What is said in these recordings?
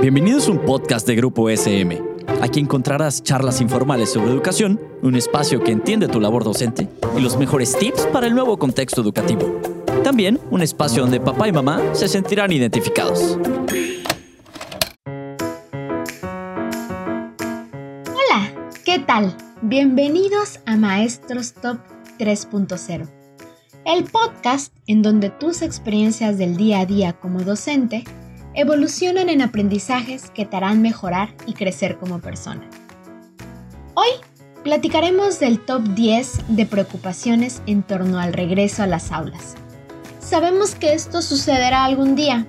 Bienvenidos a un podcast de Grupo SM. Aquí encontrarás charlas informales sobre educación, un espacio que entiende tu labor docente y los mejores tips para el nuevo contexto educativo. También un espacio donde papá y mamá se sentirán identificados. Hola, ¿qué tal? Bienvenidos a Maestros Top 3.0, el podcast en donde tus experiencias del día a día como docente evolucionan en aprendizajes que te harán mejorar y crecer como persona. Hoy platicaremos del top 10 de preocupaciones en torno al regreso a las aulas. Sabemos que esto sucederá algún día,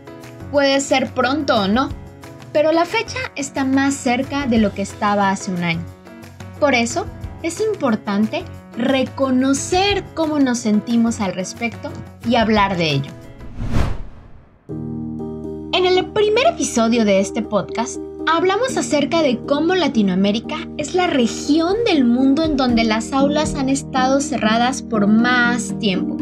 puede ser pronto o no, pero la fecha está más cerca de lo que estaba hace un año. Por eso, es importante reconocer cómo nos sentimos al respecto y hablar de ello. El primer episodio de este podcast hablamos acerca de cómo Latinoamérica es la región del mundo en donde las aulas han estado cerradas por más tiempo,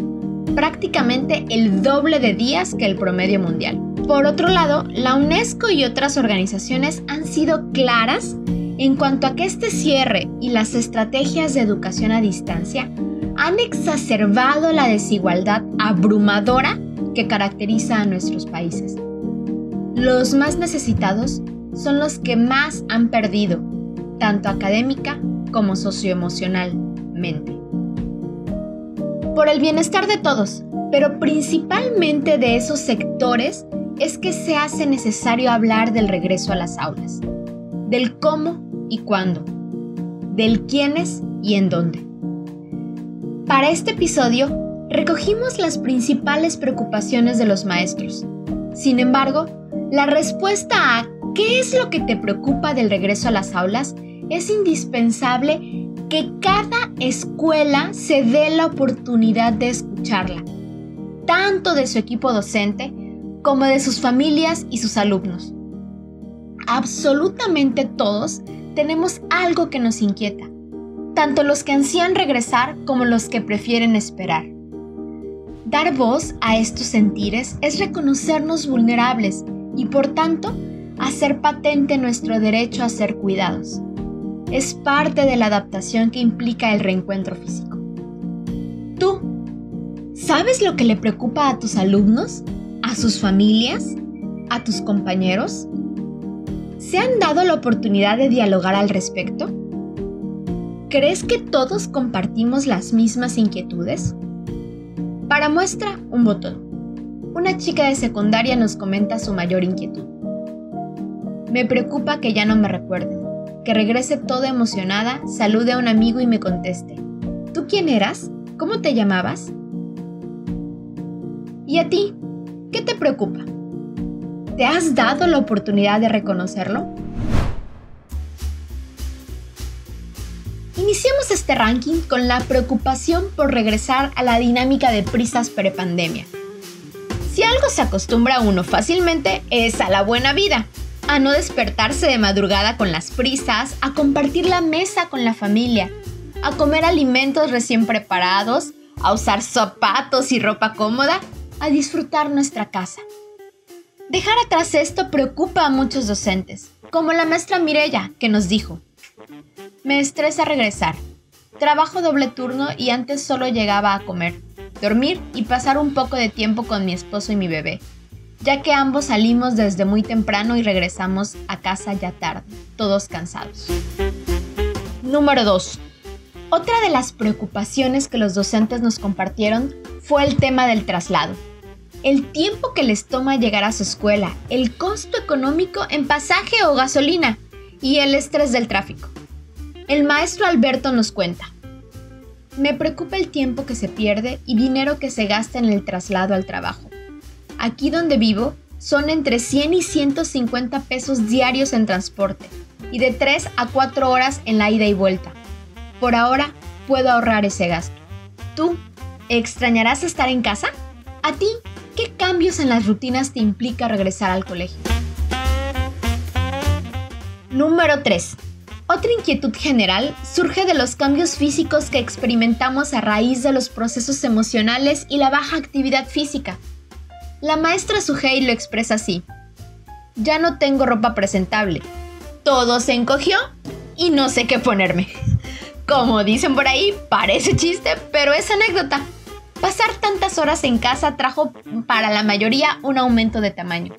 prácticamente el doble de días que el promedio mundial. Por otro lado, la UNESCO y otras organizaciones han sido claras en cuanto a que este cierre y las estrategias de educación a distancia han exacerbado la desigualdad abrumadora que caracteriza a nuestros países. Los más necesitados son los que más han perdido, tanto académica como socioemocionalmente. Por el bienestar de todos, pero principalmente de esos sectores, es que se hace necesario hablar del regreso a las aulas, del cómo y cuándo, del quiénes y en dónde. Para este episodio, recogimos las principales preocupaciones de los maestros. Sin embargo, la respuesta a ¿qué es lo que te preocupa del regreso a las aulas? es indispensable que cada escuela se dé la oportunidad de escucharla, tanto de su equipo docente como de sus familias y sus alumnos. Absolutamente todos tenemos algo que nos inquieta, tanto los que ansían regresar como los que prefieren esperar. Dar voz a estos sentires es reconocernos vulnerables y por tanto hacer patente nuestro derecho a ser cuidados. Es parte de la adaptación que implica el reencuentro físico. ¿Tú sabes lo que le preocupa a tus alumnos, a sus familias, a tus compañeros? ¿Se han dado la oportunidad de dialogar al respecto? ¿Crees que todos compartimos las mismas inquietudes? Para muestra, un botón una chica de secundaria nos comenta su mayor inquietud. Me preocupa que ya no me recuerden, que regrese toda emocionada, salude a un amigo y me conteste. ¿Tú quién eras? ¿Cómo te llamabas? ¿Y a ti? ¿Qué te preocupa? ¿Te has dado la oportunidad de reconocerlo? Iniciemos este ranking con la preocupación por regresar a la dinámica de prisas prepandemia. Si algo se acostumbra uno fácilmente es a la buena vida, a no despertarse de madrugada con las prisas, a compartir la mesa con la familia, a comer alimentos recién preparados, a usar zapatos y ropa cómoda, a disfrutar nuestra casa. Dejar atrás esto preocupa a muchos docentes, como la maestra Mirella, que nos dijo, me estresa regresar. Trabajo doble turno y antes solo llegaba a comer dormir y pasar un poco de tiempo con mi esposo y mi bebé, ya que ambos salimos desde muy temprano y regresamos a casa ya tarde, todos cansados. Número 2. Otra de las preocupaciones que los docentes nos compartieron fue el tema del traslado. El tiempo que les toma llegar a su escuela, el costo económico en pasaje o gasolina y el estrés del tráfico. El maestro Alberto nos cuenta. Me preocupa el tiempo que se pierde y dinero que se gasta en el traslado al trabajo. Aquí donde vivo son entre 100 y 150 pesos diarios en transporte y de 3 a 4 horas en la ida y vuelta. Por ahora puedo ahorrar ese gasto. ¿Tú extrañarás estar en casa? ¿A ti qué cambios en las rutinas te implica regresar al colegio? Número 3 otra inquietud general surge de los cambios físicos que experimentamos a raíz de los procesos emocionales y la baja actividad física. La maestra Sugei lo expresa así. ya no tengo ropa presentable. Todo se encogió y no sé qué ponerme. Como dicen por ahí, parece chiste, pero es anécdota. Pasar tantas horas en casa trajo para la mayoría un aumento de tamaño.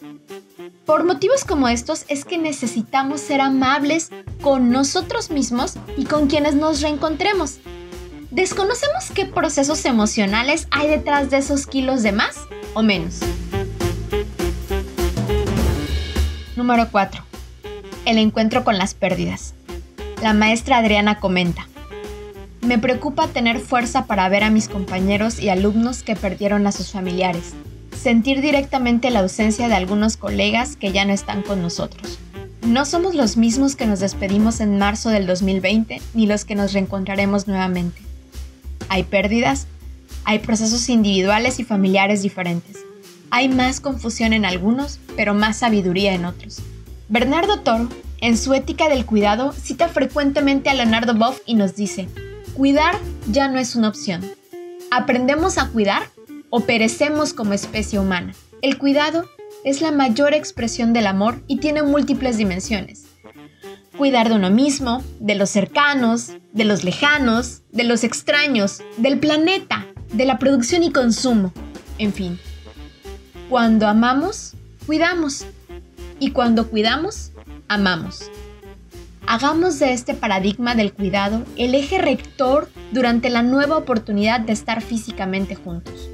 Por motivos como estos es que necesitamos ser amables con nosotros mismos y con quienes nos reencontremos. Desconocemos qué procesos emocionales hay detrás de esos kilos de más o menos. Número 4. El encuentro con las pérdidas. La maestra Adriana comenta. Me preocupa tener fuerza para ver a mis compañeros y alumnos que perdieron a sus familiares, sentir directamente la ausencia de algunos colegas que ya no están con nosotros. No somos los mismos que nos despedimos en marzo del 2020 ni los que nos reencontraremos nuevamente. Hay pérdidas, hay procesos individuales y familiares diferentes. Hay más confusión en algunos, pero más sabiduría en otros. Bernardo Toro, en su Ética del Cuidado, cita frecuentemente a Leonardo Boff y nos dice, Cuidar ya no es una opción. ¿Aprendemos a cuidar o perecemos como especie humana? El cuidado es la mayor expresión del amor y tiene múltiples dimensiones. Cuidar de uno mismo, de los cercanos, de los lejanos, de los extraños, del planeta, de la producción y consumo, en fin. Cuando amamos, cuidamos. Y cuando cuidamos, amamos. Hagamos de este paradigma del cuidado el eje rector durante la nueva oportunidad de estar físicamente juntos.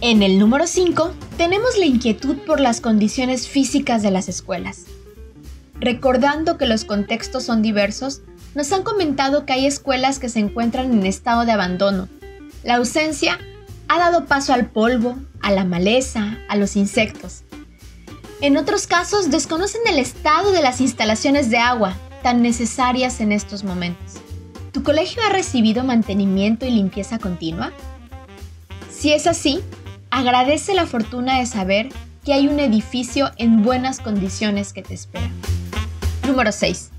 En el número 5 tenemos la inquietud por las condiciones físicas de las escuelas. Recordando que los contextos son diversos, nos han comentado que hay escuelas que se encuentran en estado de abandono. La ausencia ha dado paso al polvo, a la maleza, a los insectos. En otros casos desconocen el estado de las instalaciones de agua, tan necesarias en estos momentos. ¿Tu colegio ha recibido mantenimiento y limpieza continua? Si es así, agradece la fortuna de saber que hay un edificio en buenas condiciones que te espera. Número 6.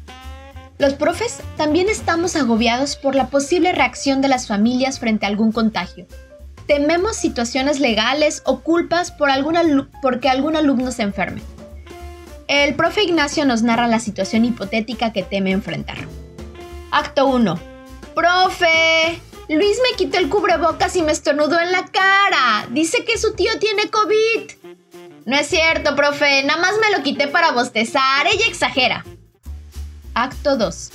Los profes también estamos agobiados por la posible reacción de las familias frente a algún contagio tememos situaciones legales o culpas por porque algún alumno se enferme. El profe Ignacio nos narra la situación hipotética que teme enfrentar. Acto 1. Profe, Luis me quitó el cubrebocas y me estornudó en la cara. Dice que su tío tiene COVID. No es cierto, profe, nada más me lo quité para bostezar. Ella exagera. Acto 2.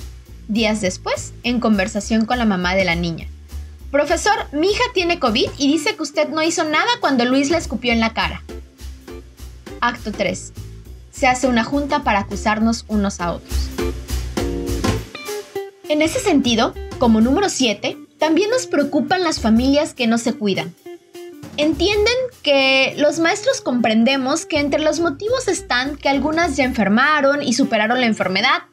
Días después, en conversación con la mamá de la niña. Profesor, mi hija tiene COVID y dice que usted no hizo nada cuando Luis la escupió en la cara. Acto 3. Se hace una junta para acusarnos unos a otros. En ese sentido, como número 7, también nos preocupan las familias que no se cuidan. Entienden que los maestros comprendemos que entre los motivos están que algunas ya enfermaron y superaron la enfermedad,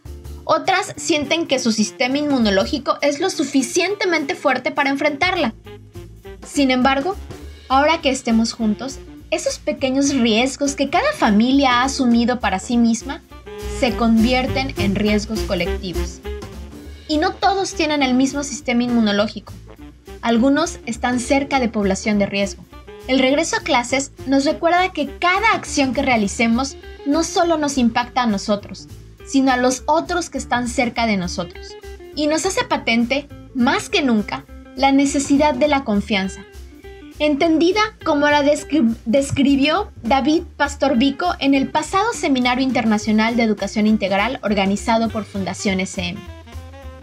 otras sienten que su sistema inmunológico es lo suficientemente fuerte para enfrentarla. Sin embargo, ahora que estemos juntos, esos pequeños riesgos que cada familia ha asumido para sí misma se convierten en riesgos colectivos. Y no todos tienen el mismo sistema inmunológico. Algunos están cerca de población de riesgo. El regreso a clases nos recuerda que cada acción que realicemos no solo nos impacta a nosotros, sino a los otros que están cerca de nosotros. Y nos hace patente, más que nunca, la necesidad de la confianza, entendida como la describió David Pastor Vico en el pasado Seminario Internacional de Educación Integral organizado por Fundación SM.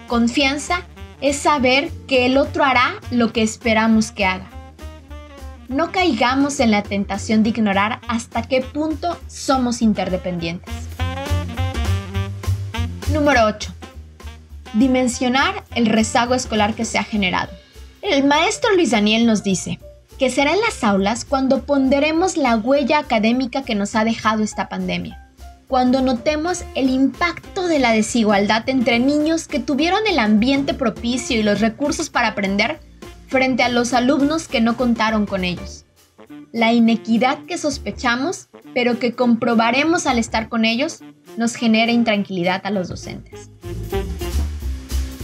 Confianza es saber que el otro hará lo que esperamos que haga. No caigamos en la tentación de ignorar hasta qué punto somos interdependientes. Número 8. Dimensionar el rezago escolar que se ha generado. El maestro Luis Daniel nos dice que será en las aulas cuando ponderemos la huella académica que nos ha dejado esta pandemia, cuando notemos el impacto de la desigualdad entre niños que tuvieron el ambiente propicio y los recursos para aprender frente a los alumnos que no contaron con ellos. La inequidad que sospechamos, pero que comprobaremos al estar con ellos, nos genera intranquilidad a los docentes.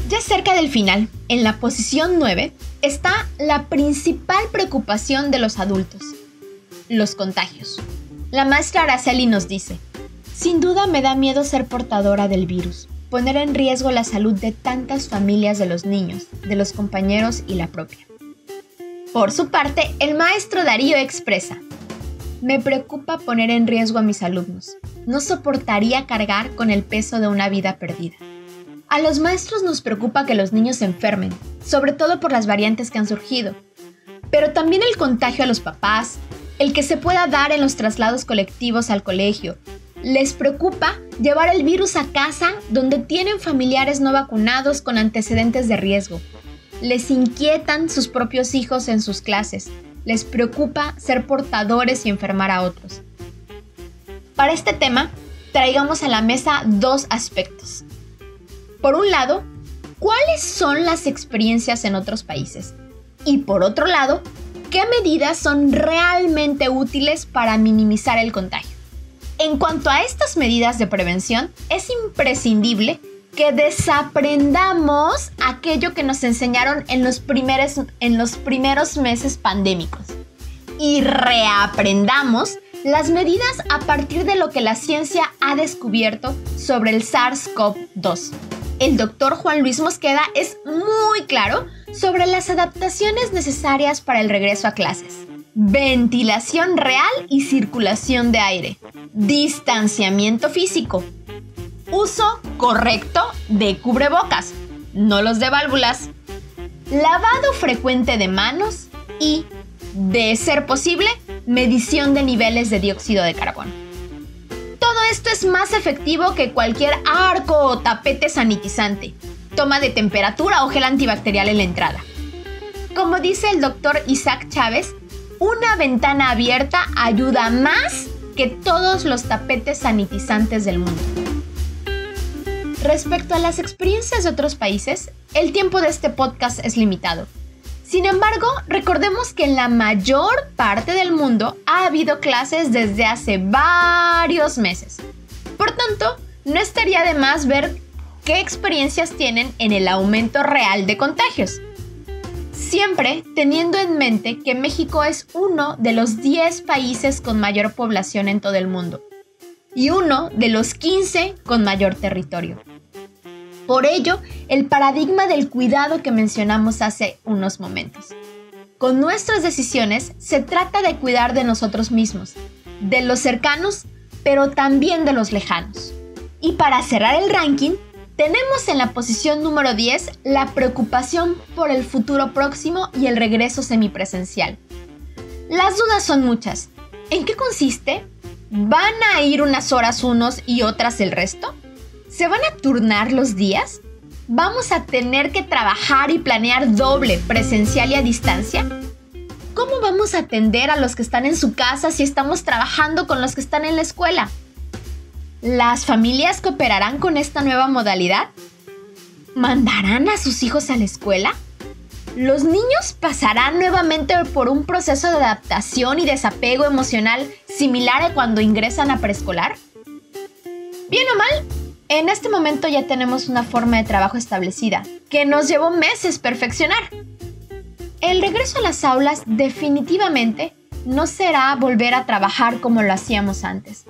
Ya cerca del final, en la posición 9, está la principal preocupación de los adultos, los contagios. La maestra Araceli nos dice, sin duda me da miedo ser portadora del virus, poner en riesgo la salud de tantas familias de los niños, de los compañeros y la propia. Por su parte, el maestro Darío expresa, me preocupa poner en riesgo a mis alumnos. No soportaría cargar con el peso de una vida perdida. A los maestros nos preocupa que los niños se enfermen, sobre todo por las variantes que han surgido, pero también el contagio a los papás, el que se pueda dar en los traslados colectivos al colegio. Les preocupa llevar el virus a casa donde tienen familiares no vacunados con antecedentes de riesgo. Les inquietan sus propios hijos en sus clases les preocupa ser portadores y enfermar a otros. Para este tema, traigamos a la mesa dos aspectos. Por un lado, ¿cuáles son las experiencias en otros países? Y por otro lado, ¿qué medidas son realmente útiles para minimizar el contagio? En cuanto a estas medidas de prevención, es imprescindible que desaprendamos aquello que nos enseñaron en los primeros, en los primeros meses pandémicos y reaprendamos las medidas a partir de lo que la ciencia ha descubierto sobre el SARS-CoV-2. El doctor Juan Luis Mosqueda es muy claro sobre las adaptaciones necesarias para el regreso a clases. Ventilación real y circulación de aire. Distanciamiento físico uso correcto de cubrebocas, no los de válvulas, lavado frecuente de manos y, de ser posible, medición de niveles de dióxido de carbono. Todo esto es más efectivo que cualquier arco o tapete sanitizante, toma de temperatura o gel antibacterial en la entrada. Como dice el doctor Isaac Chávez, una ventana abierta ayuda más que todos los tapetes sanitizantes del mundo. Respecto a las experiencias de otros países, el tiempo de este podcast es limitado. Sin embargo, recordemos que en la mayor parte del mundo ha habido clases desde hace varios meses. Por tanto, no estaría de más ver qué experiencias tienen en el aumento real de contagios. Siempre teniendo en mente que México es uno de los 10 países con mayor población en todo el mundo y uno de los 15 con mayor territorio. Por ello, el paradigma del cuidado que mencionamos hace unos momentos. Con nuestras decisiones se trata de cuidar de nosotros mismos, de los cercanos, pero también de los lejanos. Y para cerrar el ranking, tenemos en la posición número 10 la preocupación por el futuro próximo y el regreso semipresencial. Las dudas son muchas. ¿En qué consiste? ¿Van a ir unas horas unos y otras el resto? ¿Se van a turnar los días? ¿Vamos a tener que trabajar y planear doble, presencial y a distancia? ¿Cómo vamos a atender a los que están en su casa si estamos trabajando con los que están en la escuela? ¿Las familias cooperarán con esta nueva modalidad? ¿Mandarán a sus hijos a la escuela? ¿Los niños pasarán nuevamente por un proceso de adaptación y desapego emocional similar a cuando ingresan a preescolar? Bien o mal, en este momento ya tenemos una forma de trabajo establecida, que nos llevó meses perfeccionar. El regreso a las aulas definitivamente no será volver a trabajar como lo hacíamos antes.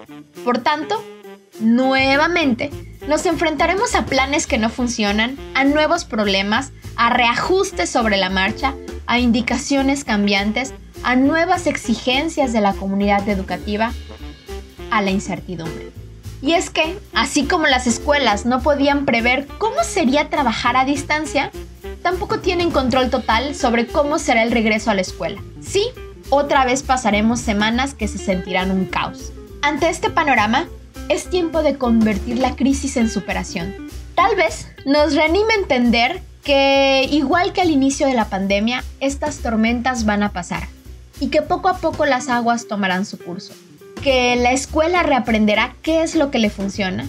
Por tanto, nuevamente nos enfrentaremos a planes que no funcionan, a nuevos problemas, a reajustes sobre la marcha, a indicaciones cambiantes, a nuevas exigencias de la comunidad educativa, a la incertidumbre. Y es que, así como las escuelas no podían prever cómo sería trabajar a distancia, tampoco tienen control total sobre cómo será el regreso a la escuela. Sí, otra vez pasaremos semanas que se sentirán un caos. Ante este panorama, es tiempo de convertir la crisis en superación. Tal vez nos reanime entender que, igual que al inicio de la pandemia, estas tormentas van a pasar y que poco a poco las aguas tomarán su curso que la escuela reaprenderá qué es lo que le funciona,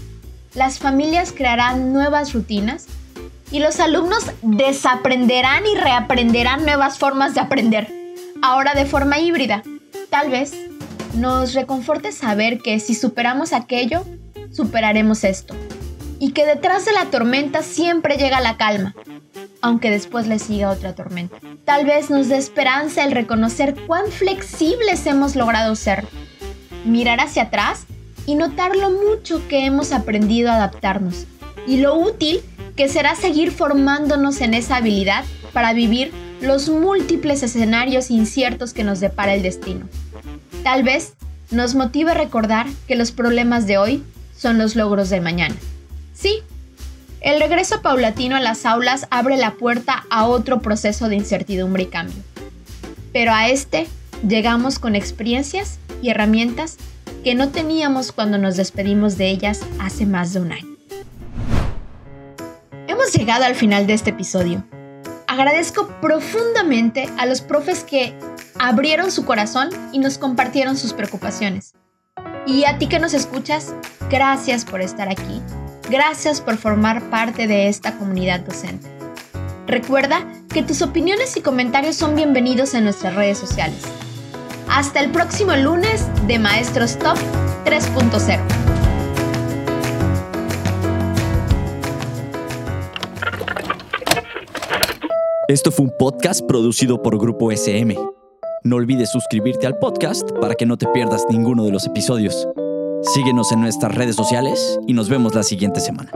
las familias crearán nuevas rutinas y los alumnos desaprenderán y reaprenderán nuevas formas de aprender, ahora de forma híbrida. Tal vez nos reconforte saber que si superamos aquello, superaremos esto. Y que detrás de la tormenta siempre llega la calma, aunque después le siga otra tormenta. Tal vez nos dé esperanza el reconocer cuán flexibles hemos logrado ser. Mirar hacia atrás y notar lo mucho que hemos aprendido a adaptarnos y lo útil que será seguir formándonos en esa habilidad para vivir los múltiples escenarios inciertos que nos depara el destino. Tal vez nos motive a recordar que los problemas de hoy son los logros del mañana. Sí, el regreso paulatino a las aulas abre la puerta a otro proceso de incertidumbre y cambio. Pero a este llegamos con experiencias y herramientas que no teníamos cuando nos despedimos de ellas hace más de un año. Hemos llegado al final de este episodio. Agradezco profundamente a los profes que abrieron su corazón y nos compartieron sus preocupaciones. Y a ti que nos escuchas, gracias por estar aquí Gracias por formar parte de esta comunidad docente. Recuerda que tus opiniones y comentarios son bienvenidos en nuestras redes sociales. Hasta el próximo lunes de Maestros Top 3.0. Esto fue un podcast producido por Grupo SM. No olvides suscribirte al podcast para que no te pierdas ninguno de los episodios. Síguenos en nuestras redes sociales y nos vemos la siguiente semana.